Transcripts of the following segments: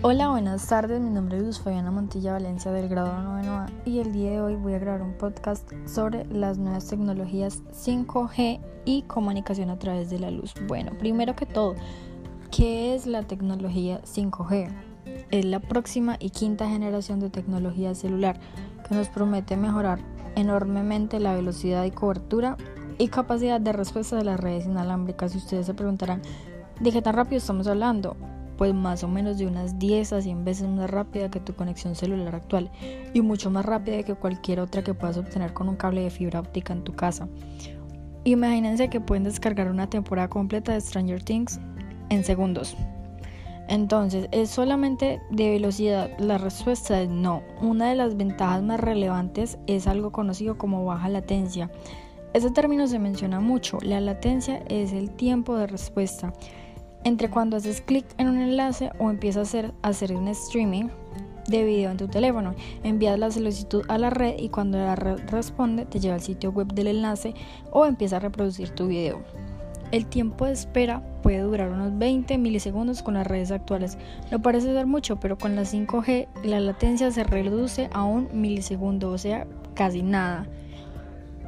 Hola, buenas tardes. Mi nombre es Luz Fabiana Montilla Valencia del grado 9A y el día de hoy voy a grabar un podcast sobre las nuevas tecnologías 5G y comunicación a través de la luz. Bueno, primero que todo, ¿qué es la tecnología 5G? Es la próxima y quinta generación de tecnología celular que nos promete mejorar enormemente la velocidad y cobertura y capacidad de respuesta de las redes inalámbricas. Y ustedes se preguntarán, ¿de qué tan rápido estamos hablando? Pues más o menos de unas 10 a 100 veces más rápida que tu conexión celular actual y mucho más rápida que cualquier otra que puedas obtener con un cable de fibra óptica en tu casa. Imagínense que pueden descargar una temporada completa de Stranger Things en segundos. Entonces, ¿es solamente de velocidad? La respuesta es no. Una de las ventajas más relevantes es algo conocido como baja latencia. Ese término se menciona mucho. La latencia es el tiempo de respuesta entre cuando haces clic en un enlace o empiezas a hacer, un streaming de video en tu teléfono. Envías la solicitud a la red y cuando la red responde te lleva al sitio web del enlace o empieza a reproducir tu video. El tiempo de espera puede durar unos 20 milisegundos con las redes actuales. No parece ser mucho, pero con la 5G la latencia se reduce a un milisegundo, o sea, casi nada.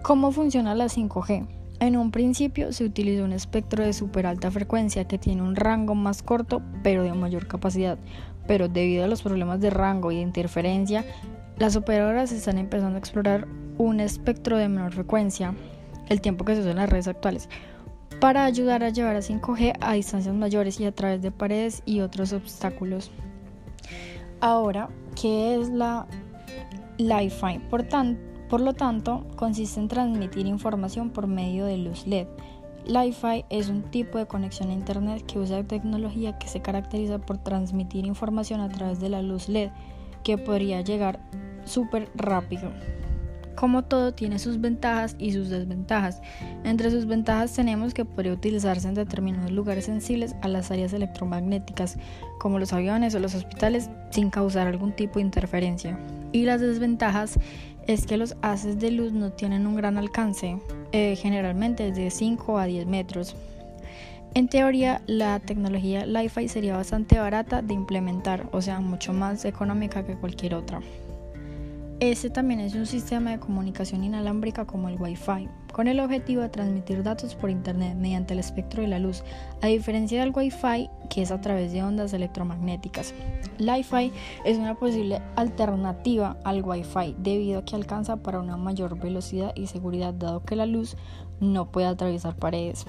¿Cómo funciona la 5G? En un principio se utilizó un espectro de super alta frecuencia que tiene un rango más corto pero de mayor capacidad, pero debido a los problemas de rango y interferencia, las operadoras están empezando a explorar un espectro de menor frecuencia, el tiempo que se usa en las redes actuales, para ayudar a llevar a 5G a distancias mayores y a través de paredes y otros obstáculos. Ahora, ¿qué es la Li-Fi? Por tanto, por lo tanto, consiste en transmitir información por medio de luz LED. Li-Fi es un tipo de conexión a Internet que usa tecnología que se caracteriza por transmitir información a través de la luz LED, que podría llegar súper rápido. Como todo tiene sus ventajas y sus desventajas. Entre sus ventajas tenemos que podría utilizarse en determinados lugares sensibles a las áreas electromagnéticas, como los aviones o los hospitales, sin causar algún tipo de interferencia. Y las desventajas es que los haces de luz no tienen un gran alcance, eh, generalmente de 5 a 10 metros. En teoría, la tecnología Li-Fi sería bastante barata de implementar, o sea, mucho más económica que cualquier otra. Este también es un sistema de comunicación inalámbrica como el Wi-Fi, con el objetivo de transmitir datos por Internet mediante el espectro de la luz, a diferencia del Wi-Fi que es a través de ondas electromagnéticas. Li-Fi es una posible alternativa al Wi-Fi debido a que alcanza para una mayor velocidad y seguridad dado que la luz no puede atravesar paredes.